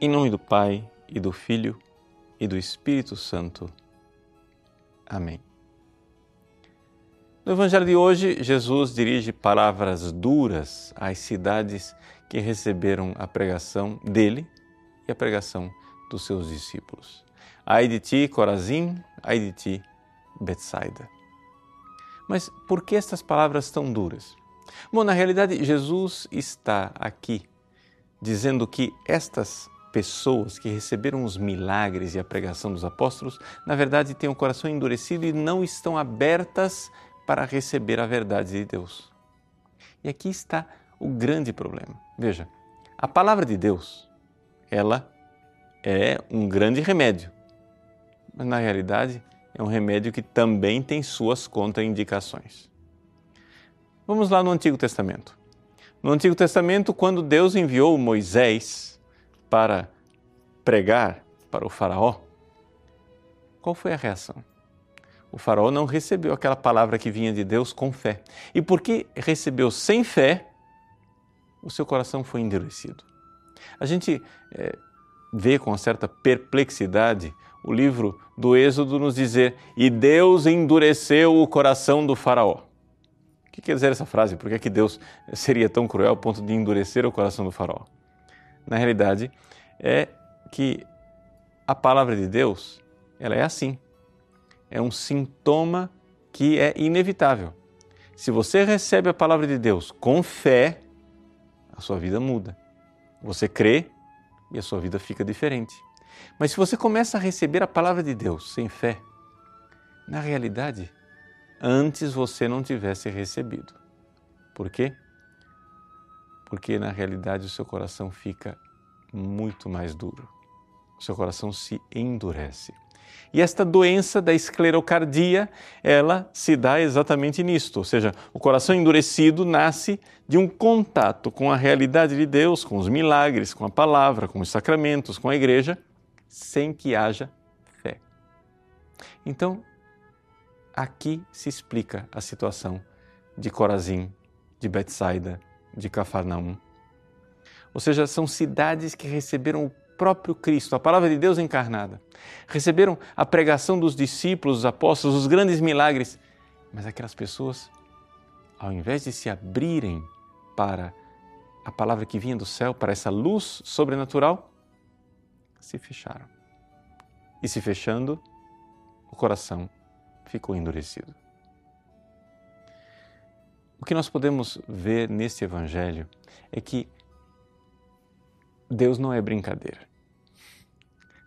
Em nome do Pai e do Filho e do Espírito Santo. Amém. No Evangelho de hoje, Jesus dirige palavras duras às cidades que receberam a pregação dele e a pregação dos seus discípulos. Ai de ti, Corazim, ai de ti, Betsaida. Mas por que estas palavras tão duras? Bom, na realidade, Jesus está aqui dizendo que estas pessoas que receberam os milagres e a pregação dos apóstolos, na verdade têm o coração endurecido e não estão abertas para receber a verdade de Deus. E aqui está o grande problema. Veja, a palavra de Deus, ela é um grande remédio, mas na realidade é um remédio que também tem suas contraindicações. Vamos lá no Antigo Testamento. No Antigo Testamento, quando Deus enviou Moisés para pregar para o Faraó, qual foi a reação? O Faraó não recebeu aquela palavra que vinha de Deus com fé. E porque recebeu sem fé, o seu coração foi endurecido. A gente é, vê com uma certa perplexidade o livro do Êxodo nos dizer: E Deus endureceu o coração do Faraó. O que quer dizer essa frase? Por que, é que Deus seria tão cruel ao ponto de endurecer o coração do Faraó? Na realidade, é que a palavra de Deus, ela é assim. É um sintoma que é inevitável. Se você recebe a palavra de Deus com fé, a sua vida muda. Você crê e a sua vida fica diferente. Mas se você começa a receber a palavra de Deus sem fé, na realidade, antes você não tivesse recebido. Por quê? Porque na realidade o seu coração fica muito mais duro. O seu coração se endurece. E esta doença da esclerocardia, ela se dá exatamente nisto, ou seja, o coração endurecido nasce de um contato com a realidade de Deus, com os milagres, com a palavra, com os sacramentos, com a igreja, sem que haja fé. Então, aqui se explica a situação de Corazim, de Betsaida, de Cafarnaum. Ou seja, são cidades que receberam o próprio Cristo, a palavra de Deus encarnada. Receberam a pregação dos discípulos, dos apóstolos, os grandes milagres. Mas aquelas pessoas, ao invés de se abrirem para a palavra que vinha do céu, para essa luz sobrenatural, se fecharam. E se fechando, o coração ficou endurecido. O que nós podemos ver neste Evangelho é que Deus não é brincadeira.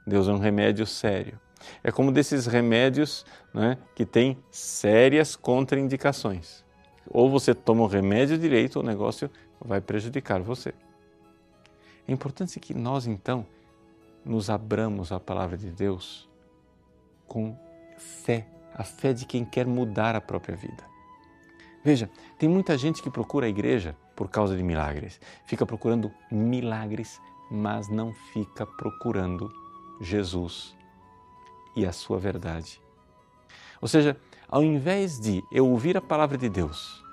Deus é um remédio sério. É como desses remédios né, que têm sérias contraindicações. Ou você toma o remédio direito, ou o negócio vai prejudicar você. É importante que nós, então, nos abramos à palavra de Deus com fé, a fé de quem quer mudar a própria vida. Veja, tem muita gente que procura a igreja por causa de milagres. Fica procurando milagres, mas não fica procurando Jesus e a sua verdade. Ou seja, ao invés de eu ouvir a palavra de Deus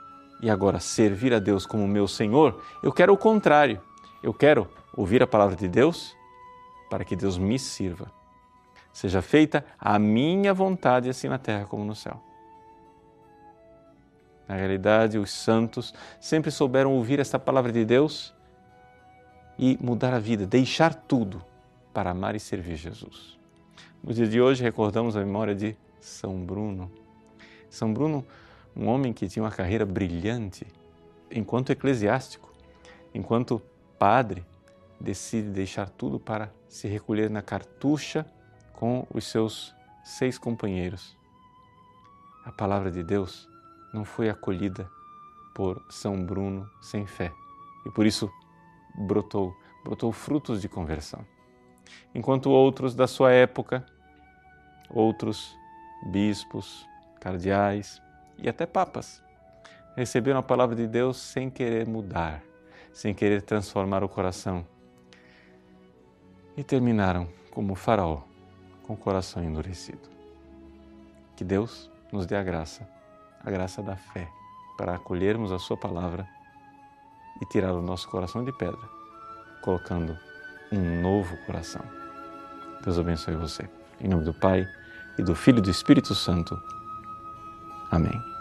e agora servir a Deus como meu Senhor, eu quero o contrário. Eu quero ouvir a palavra de Deus para que Deus me sirva. Seja feita a minha vontade, assim na terra como no céu. Na realidade, os santos sempre souberam ouvir esta palavra de Deus e mudar a vida, deixar tudo para amar e servir Jesus. No dia de hoje, recordamos a memória de São Bruno. São Bruno, um homem que tinha uma carreira brilhante enquanto eclesiástico, enquanto padre, decide deixar tudo para se recolher na cartucha com os seus seis companheiros. A palavra de Deus não foi acolhida por São Bruno sem fé e por isso brotou, brotou frutos de conversão. Enquanto outros da sua época, outros bispos, cardeais e até papas receberam a palavra de Deus sem querer mudar, sem querer transformar o coração e terminaram como faraó, com o coração endurecido. Que Deus nos dê a graça a graça da fé para acolhermos a Sua palavra e tirar o nosso coração de pedra, colocando um novo coração. Deus abençoe você. Em nome do Pai, e do Filho e do Espírito Santo. Amém.